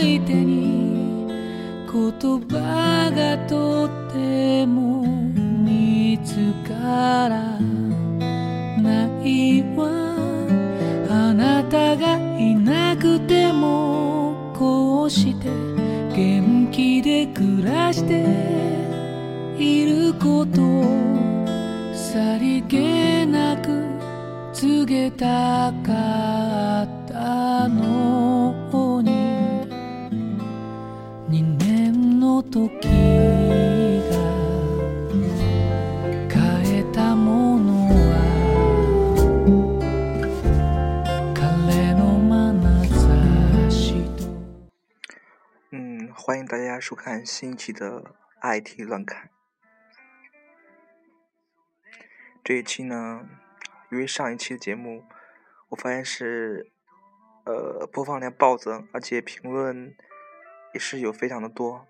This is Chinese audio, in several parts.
いに言葉がとっても見つからないわあなたがいなくてもこうして元気で暮らしていることさりげなく告げたかった。嗯欢迎大家收看新一期的 it 乱侃。这一期呢因为上一期的节目我发现是呃播放量暴增而且评论也是有非常的多。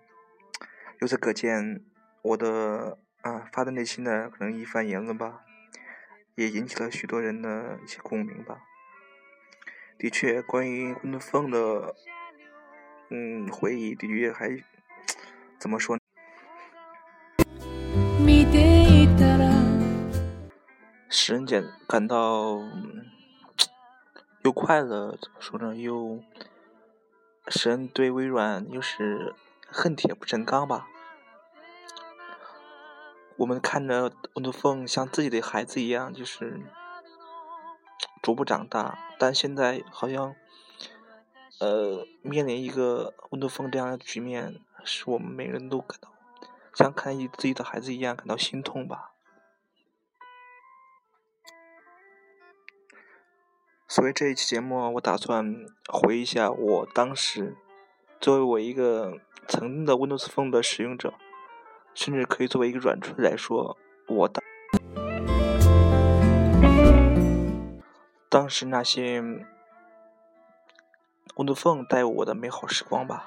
由此可见，我的啊发自内心的可能一番言论吧，也引起了许多人的一些共鸣吧。的确，关于温德凤的嗯回忆，的确还，怎么说？使人简感到又快乐，怎么说呢？又使人对微软又是。恨铁不成钢吧。我们看着温德凤像自己的孩子一样，就是 逐步长大，但现在好像呃面临一个温德凤这样的局面，使我们每个人都感到像看自己的孩子一样感到心痛吧。所以这一期节目，我打算回一下我当时。作为我一个曾经的 Windows Phone 的使用者，甚至可以作为一个软触来说，我的当时那些 Windows Phone 带我的美好时光吧。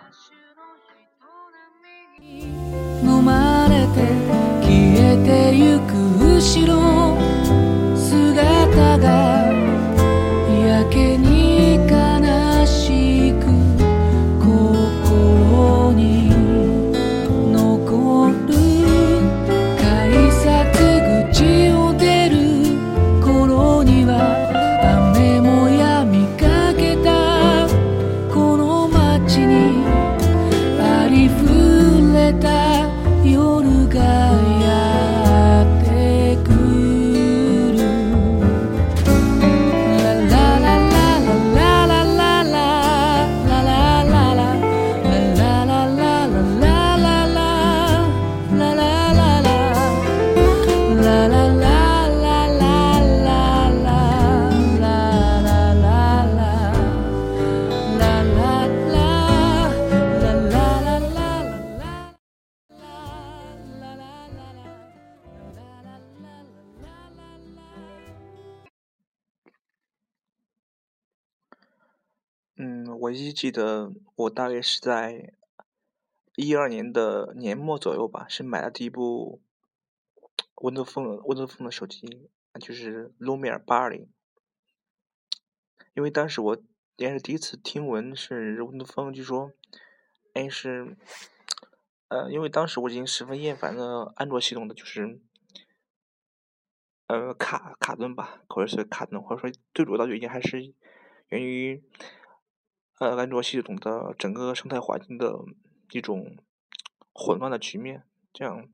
依记得我大概是在一二年的年末左右吧，是买了第一部 Windows Phone Windows Phone 的手机，就是 Lumia 八二零。因为当时我也是第一次听闻是 Windows Phone，据说，哎是，呃，因为当时我已经十分厌烦了安卓系统的，就是，呃卡卡顿吧，或者是卡顿，或者说最主要的原因还是源于。呃安卓系统的整个生态环境的一种混乱的局面。这样，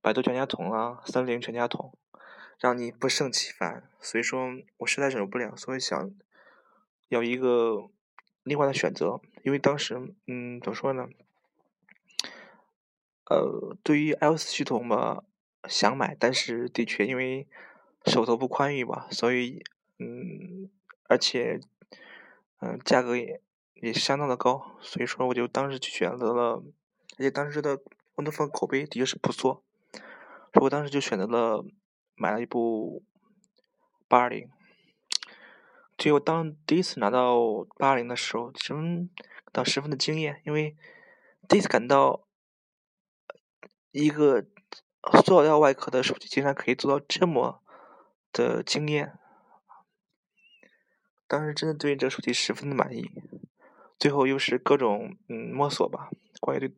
百度全家桶啊，三菱全家桶，让你不胜其烦。所以说我实在忍受不了，所以想要一个另外的选择。因为当时，嗯，怎么说呢？呃，对于 iOS 系统嘛，想买，但是的确因为手头不宽裕吧，所以，嗯，而且，嗯，价格也也相当的高，所以说我就当时就选择了，而且当时的 Windows Phone 口碑的确是不错，所以我当时就选择了买了一部八二零。结果当第一次拿到八二零的时候，真感到十分的惊艳，因为第一次感到。一个塑料外壳的手机竟然可以做到这么的惊艳，当时真的对这个手机十分的满意。最后又是各种嗯摸索吧，关于对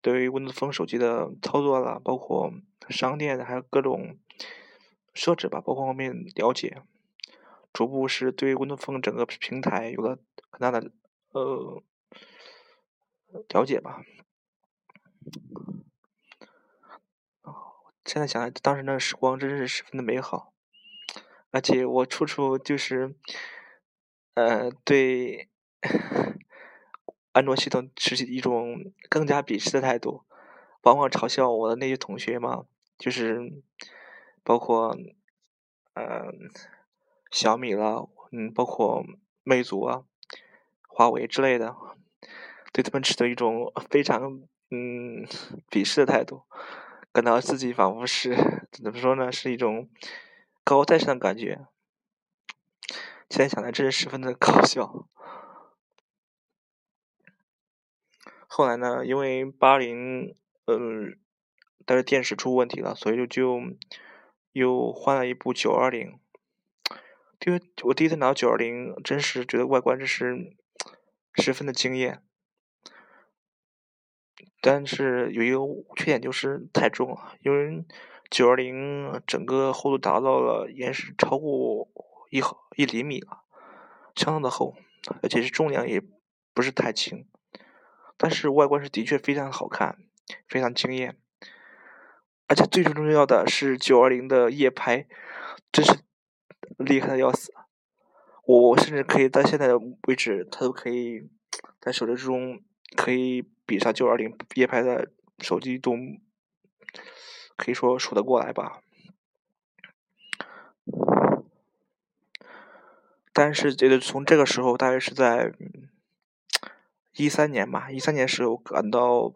对于 Windows Phone 手机的操作啦，包括商店还有各种设置吧，包括后面了解，逐步是对 Windows Phone 整个平台有了很大的呃了解吧。现在想来，当时那个时光真是十分的美好，而且我处处就是，呃，对安卓系统持一种更加鄙视的态度，往往嘲笑我的那些同学嘛，就是包括，嗯，小米了，嗯，包括魅族啊、华为之类的，对他们持的一种非常嗯鄙视的态度。感到自己仿佛是 怎么说呢？是一种高高在上的感觉。现在想来，真是十分的搞笑。后来呢，因为八零，嗯，但是电池出问题了，所以就就又换了一部九二零。因为我第一次拿到九二零，真是觉得外观真是十分的惊艳。但是有一个缺点就是太重了，因为九二零整个厚度达到了延时超过一毫一厘米了，相当的厚，而且是重量也不是太轻。但是外观是的确非常好看，非常惊艳，而且最重要的是九二零的夜拍，真是厉害的要死。我甚至可以在现在的位置，它都可以在手机之中可以。比上九二零夜拍的手机都可以说数得过来吧，但是觉得从这个时候，大约是在一三年吧，一三年时候感到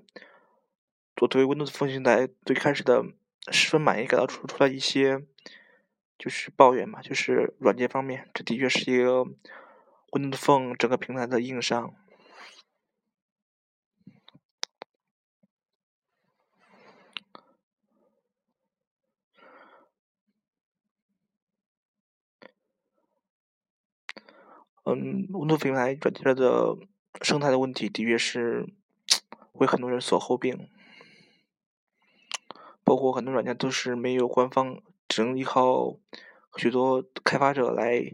我对 Windows 风行台最开始的十分满意，感到出出来一些就是抱怨嘛，就是软件方面，这的确是一个 Windows Phone 整个平台的硬伤。嗯，Windows 平台软件的生态的问题的确是为很多人所诟病，包括很多软件都是没有官方，只能依靠许多开发者来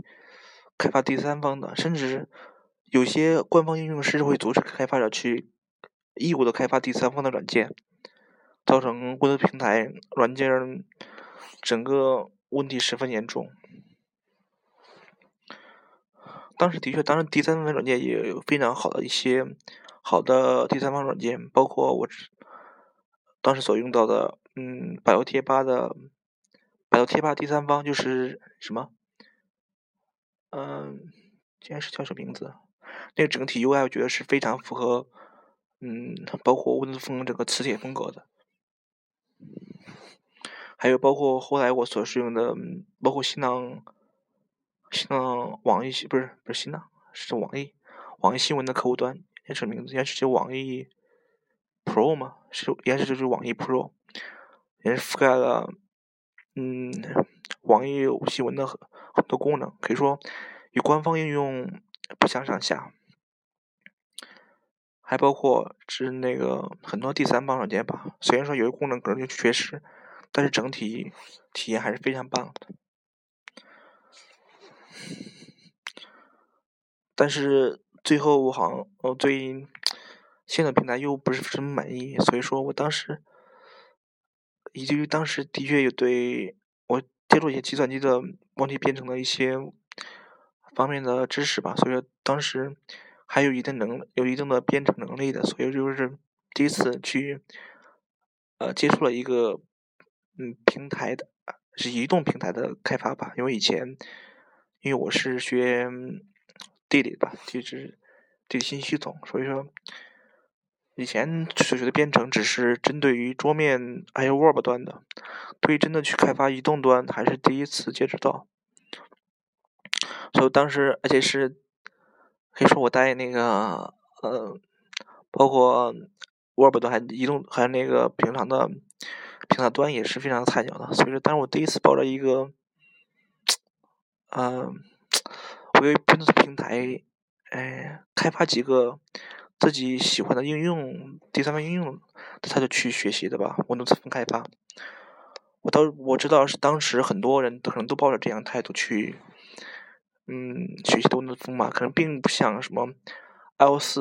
开发第三方的，甚至有些官方应用是会阻止开发者去义务的开发第三方的软件，造成 Windows 平台软件整个问题十分严重。当时的确，当时第三方软件也有非常好的一些好的第三方软件，包括我当时所用到的，嗯，百度贴吧的百度贴吧第三方就是什么，嗯，竟然是叫什么名字？那个整体 UI 我觉得是非常符合，嗯，包括文字风这个磁铁风格的，还有包括后来我所使用的，包括新浪。像网易不是不是新浪是网易网易新闻的客户端，也是名字，应该是叫网易 Pro 吗？是应该是就是网易 Pro，也是覆盖了嗯网易新闻的很很多功能，可以说与官方应用不相上下。还包括是那个很多第三方软件吧，虽然说有些功能可能就缺失，但是整体体验还是非常棒的。但是最后我好像我对现在平台又不是什么满意，所以说我当时，以至于当时的确有对我接触一些计算机的问题编程的一些方面的知识吧，所以说当时还有一定能有一定的编程能力的，所以就是第一次去呃接触了一个嗯平台的是移动平台的开发吧，因为以前因为我是学地理的，地质地理信息系统，所以说。以前所学的编程只是针对于桌面还有 Web 端的，对于真的去开发移动端还是第一次接触到。所以当时，而且是可以说我带那个，呃，包括 Web 端还移动还有那个平常的平台端也是非常菜鸟的。所以说，当时我第一次抱着一个，嗯，为 Windows 平台，哎，开发几个。自己喜欢的应用，第三方应用，他就去学习的吧。Windows 分开发，我当我知道是当时很多人都可能都抱着这样态度去，嗯，学习 Windows 分嘛，可能并不像什么 iOS、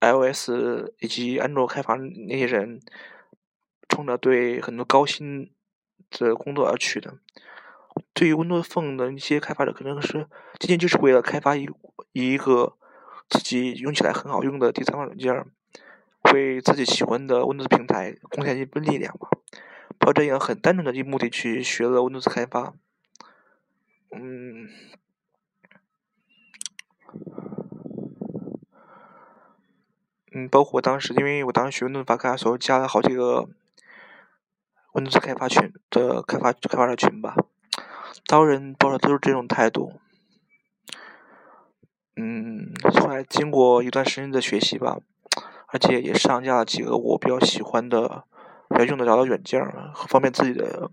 iOS 以及安卓开发那些人，冲着对很多高薪的工作而去的。对于 Windows Phone 的一些开发者，可能是仅仅就是为了开发一一个。自己用起来很好用的第三方软件，为自己喜欢的 Windows 平台贡献一份力量吧。抱这样很单纯的目的去学了 Windows 开发，嗯，嗯，包括我当时，因为我当时学 Windows 开发，所以加了好几个 Windows 开发群的开发开发者群吧。招人抱着都是这种态度。嗯，后来经过一段时间的学习吧，而且也上架了几个我比较喜欢的、比较用得着的软件，方便自己的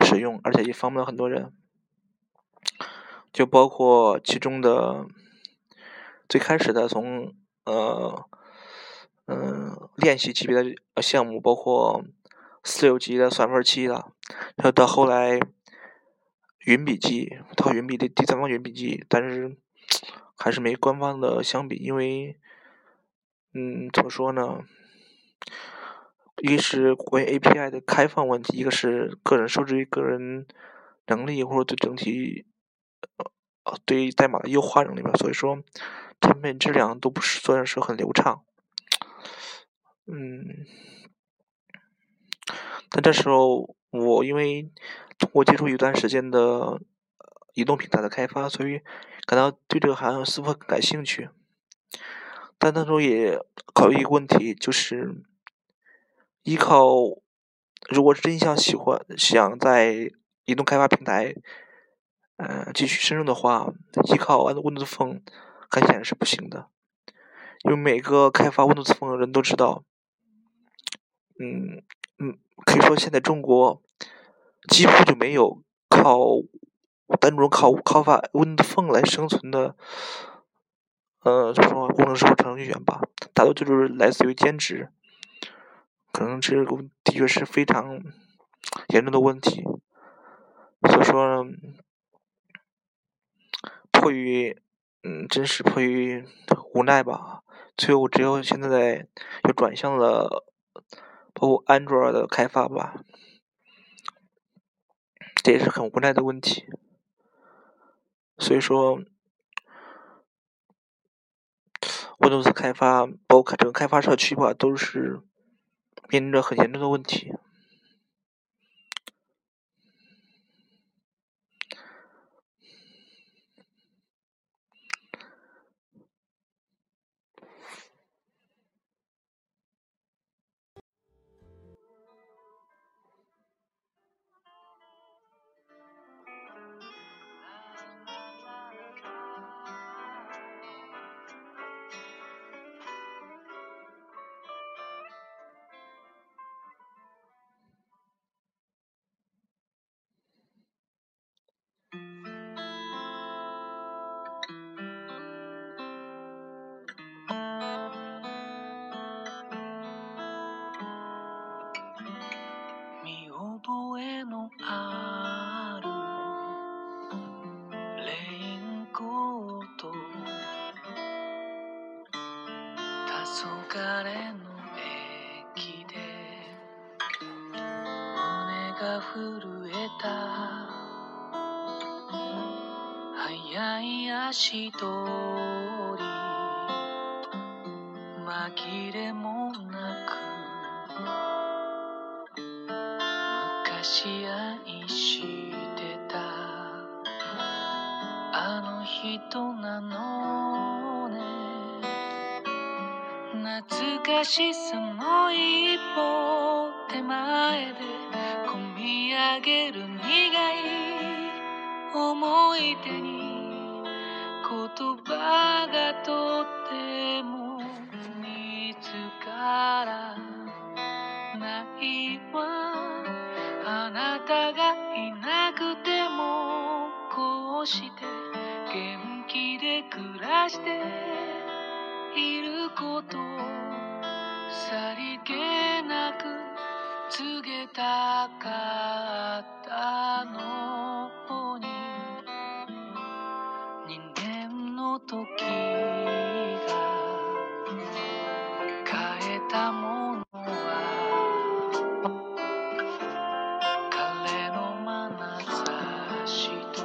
使用，而且也方便了很多人。就包括其中的最开始的从呃嗯练习级别的项目，包括四六级的算分器的，然后到后来云笔记，它云笔的第三方云笔记，但是。还是没官方的相比，因为，嗯，怎么说呢？一个是关于 API 的开放问题，一个是个人受制于个人能力或者对整体，呃，对代码的优化能力吧。所以说，产品质量都不是算是很流畅。嗯，但这时候我因为通过接触一段时间的移动平台的开发，所以。感到对这个行业是否感兴趣？但当中也考虑一个问题，就是依靠，如果真想喜欢想在移动开发平台，嗯，继续深入的话，依靠 Windows Phone 很显然是不行的，因为每个开发 Windows Phone 的人都知道，嗯嗯，可以说现在中国几乎就没有靠。单纯靠靠发 Windows 来生存的，呃，就说工程师或程序员吧，大多就是来自于兼职，可能这个的确是非常严重的问题。所以说，迫于，嗯，真是迫于无奈吧，最后只有现在又转向了包括安卓的开发吧，这也是很无奈的问题。所以说，Windows 开发包括整个开发社区吧，都是面临着很严重的问题。れの駅で胸が震えた。早い足取り。紛れもなく。昔愛してた。あの人なの。懐かしさも一歩手前で込み上げる苦い。思い。出に言葉がとっても見つからない。わあなたがい。なくてもこうして元気で暮らしてことさりげなく告げたかったのに人間の時が変えたものは彼の眼差しと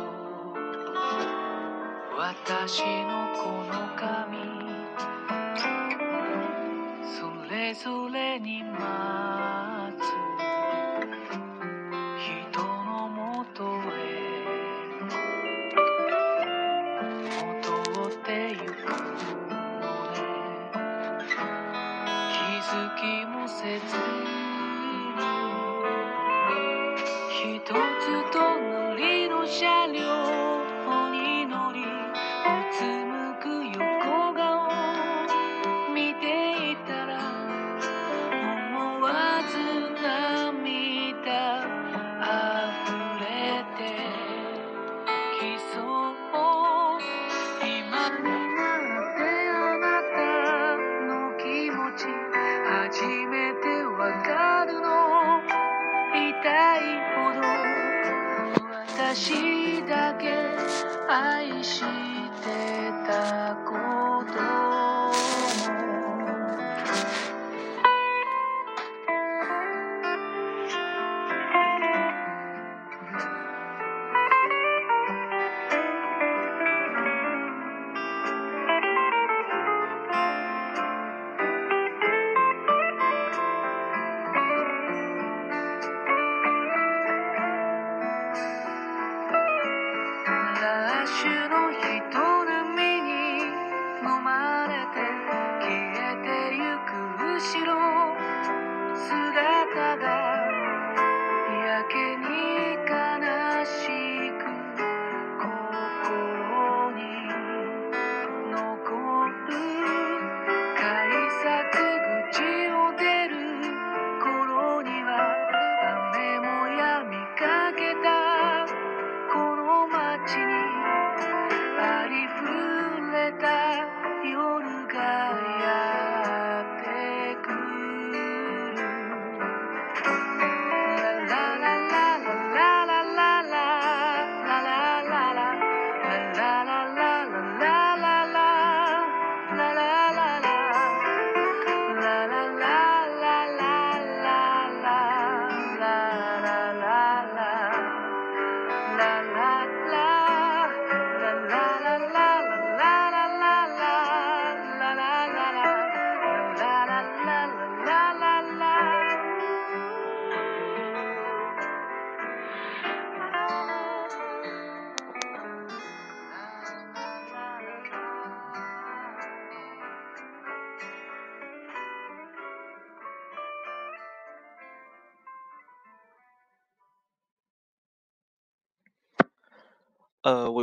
私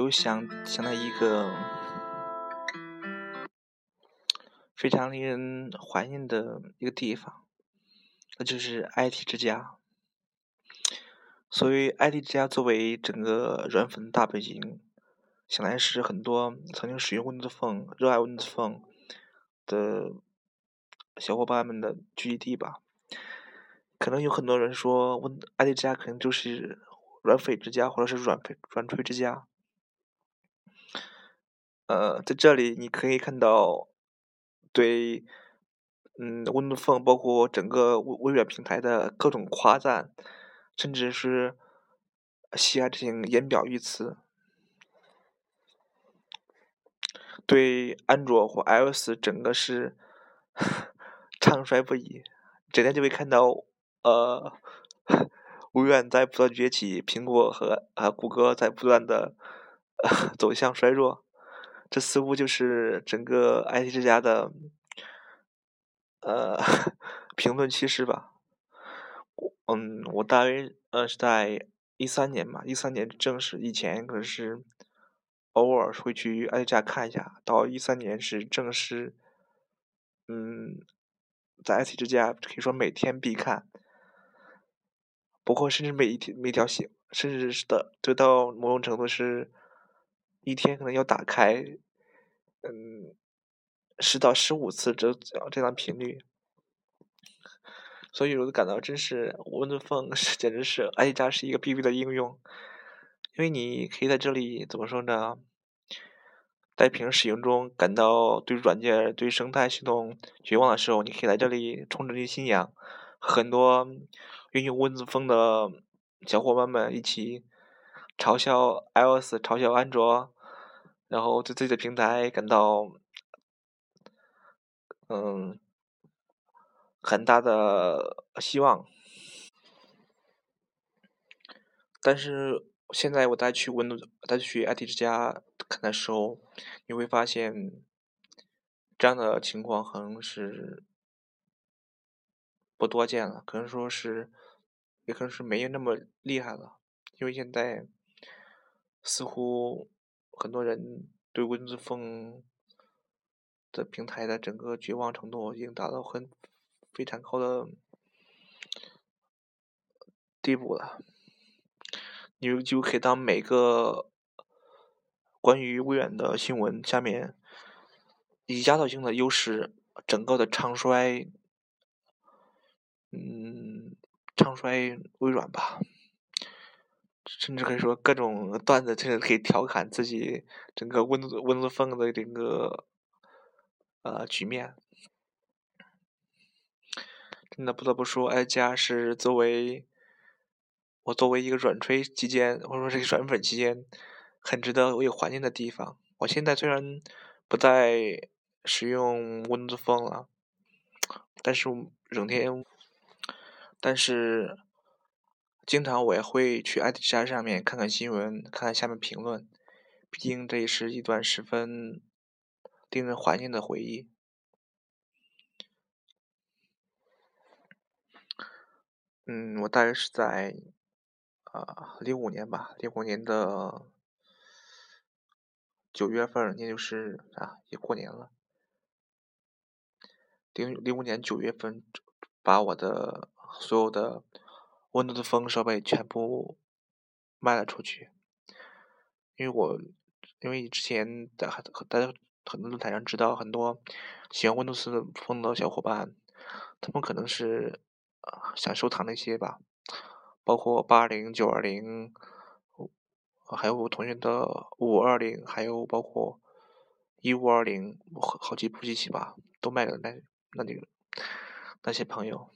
又想想到一个非常令人怀念的一个地方，那就是 IT 之家。所以 IT 之家，作为整个软粉大本营，想来是很多曾经使用 Windows Phone、热爱 Windows Phone 的小伙伴们的聚集地吧。可能有很多人说，Win IT 之家可能就是软粉之家，或者是软粉软锤之家。呃，在这里你可以看到对嗯，Windows 包括整个微微软平台的各种夸赞，甚至是喜爱这些言表语词，对安卓或 iOS 整个是 唱衰不已，整天就会看到呃 微软在不断崛起，苹果和啊谷歌在不断的 走向衰弱，这似乎就是整个 IT 之家的。呃，评论趋势吧。嗯，我大约呃是在一三年嘛，一三年正式以前可是偶尔会去挨家看一下，到一三年是正式，嗯，在 IT 之家可以说每天必看，不过甚至每一天每条信，甚至是的，得到某种程度是，一天可能要打开，嗯。十到十五次这这样频率，所以我就感到真是 Windows Phone 是简直是 i 家是一个必备的应用，因为你可以在这里怎么说呢？在平时使用中感到对软件、对生态系统绝望的时候，你可以来这里充实信仰，很多运用 Windows 的小伙伴们一起嘲笑 iOS、嘲笑安卓，然后对自己的平台感到。嗯，很大的希望，但是现在我再去温度再去 IT 之家看的时候，你会发现这样的情况可能是不多见了，可能说是，也可能是没有那么厉害了，因为现在似乎很多人对 Windows Phone。的平台的整个绝望程度已经达到很非常高的地步了，你就可以当每个关于微软的新闻下面以压倒性的优势，整个的唱衰，嗯，唱衰微软吧，甚至可以说各种段子，甚至可以调侃自己整个温温子枫的这个。呃，局面真的不得不说，哀家是作为我作为一个软吹期间，或者说是软粉期间，很值得我有怀念的地方。我现在虽然不再使用 Windows Phone 了，但是整天，但是经常我也会去 IT 家上面看看新闻，看看下面评论，毕竟这也是一段十分。令人怀念的回忆。嗯，我大约是在啊零五年吧，零五年的九月份，那就是啊也过年了。零零五年九月份，把我的所有的 Windows Phone 设备全部卖了出去，因为我因为之前在很大家。很多论坛上知道很多喜欢 Windows Phone 的小伙伴，他们可能是想收藏那些吧，包括八零、九二零，还有我同学的五二零，还有包括一五二零，好几部机器吧，都卖给那那里那些朋友。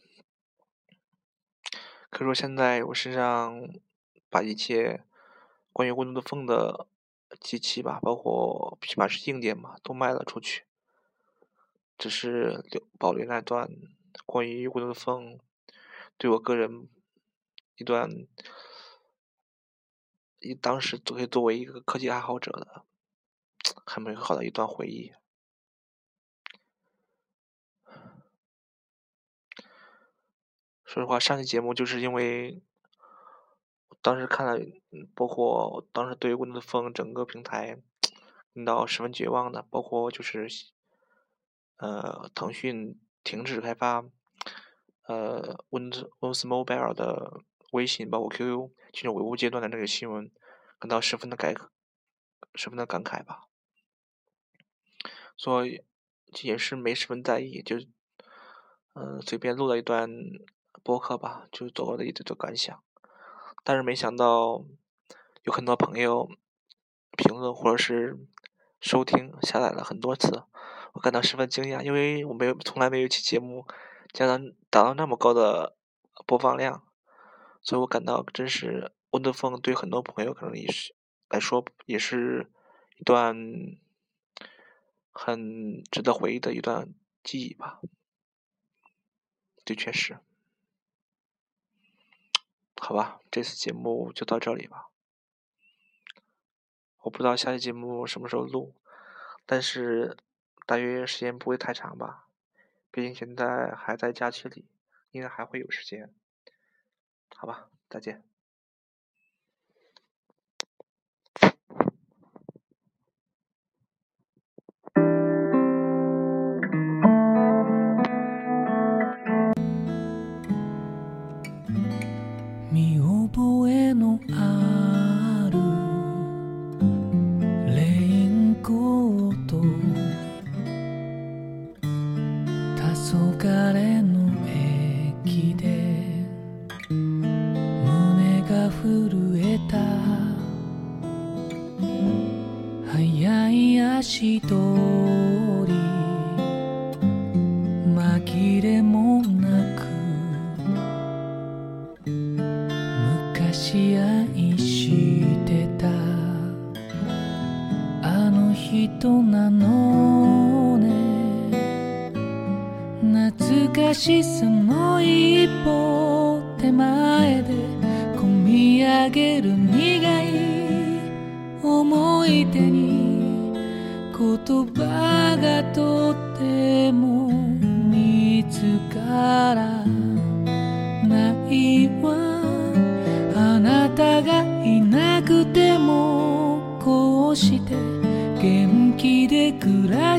可以说现在我身上把一切关于 Windows Phone 的。机器吧，包括起码是硬件嘛，都卖了出去。只是留保留那段关于 Windows Phone 对我个人一段，一当时都可以作为一个科技爱好者的 很美好的一段回忆。说实话，上期节目就是因为。当时看了，包括当时对 Windows Phone 整个平台感到十分绝望的，包括就是，呃，腾讯停止开发，呃，Windows Windows Mobile 的微信，包括 QQ 进入维护阶段的那个新闻，感到十分的感，十分的感慨吧。所以也是没十分在意，就，嗯，随便录了一段播客吧，就是做我的一的感想。但是没想到，有很多朋友评论或者是收听下载了很多次，我感到十分惊讶，因为我没有从来没有一期节目将能达到那么高的播放量，所以我感到真是温度风对很多朋友可能也是来说也是一段很值得回忆的一段记忆吧。的确是，好吧，这次节目就到这里吧。我不知道下期节目什么时候录，但是大约时间不会太长吧。毕竟现在还在假期里，应该还会有时间。好吧，再见。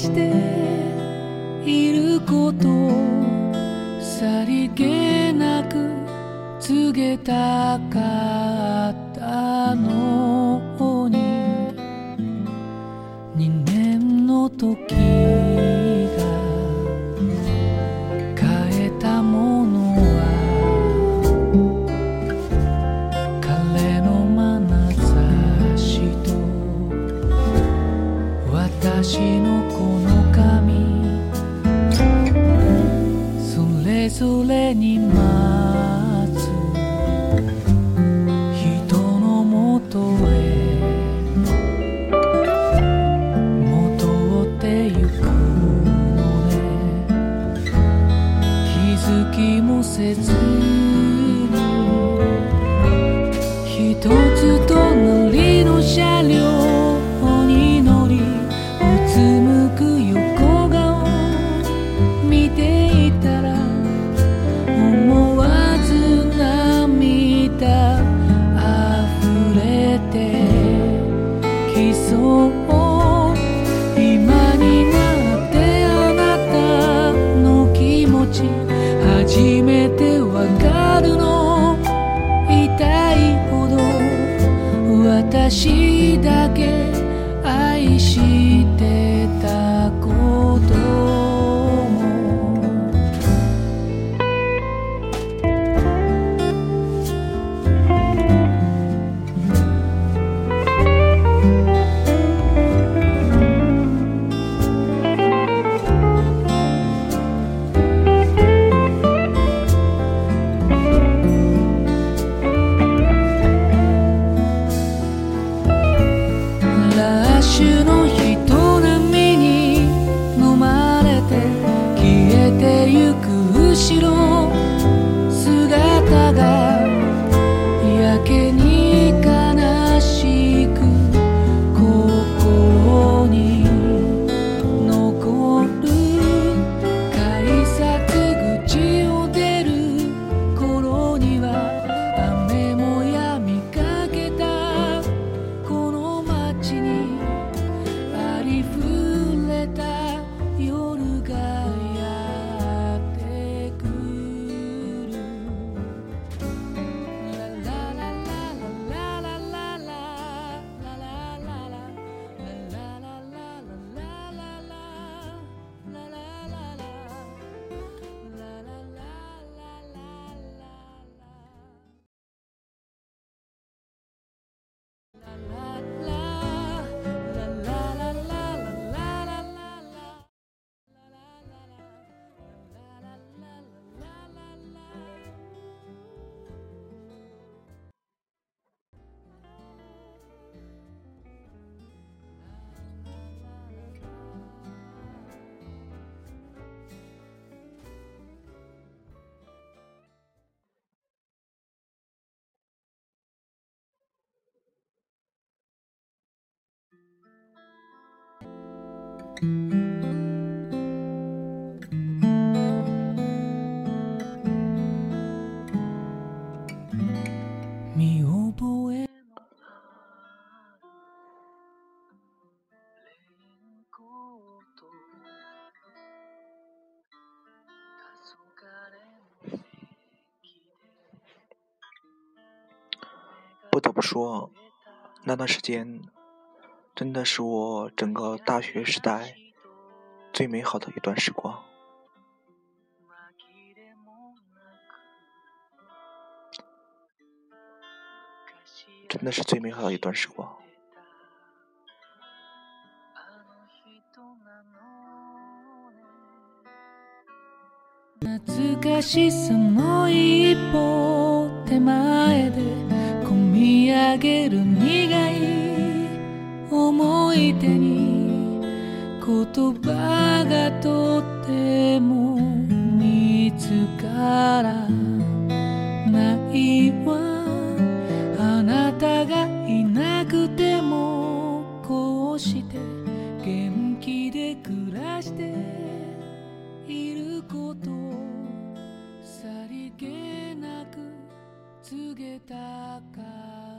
していることさりげなく告げたかったのに。2年の時不得不说，那段时间真的是我整个大学时代最美好的一段时光。真的是最美好的一段时光。懐かしさの一歩手前で込み上げる苦い 思い出に言葉がとっても見つからないわ。あなたがいなくてもこうして元気で暮らしていることさりげなく告げたか。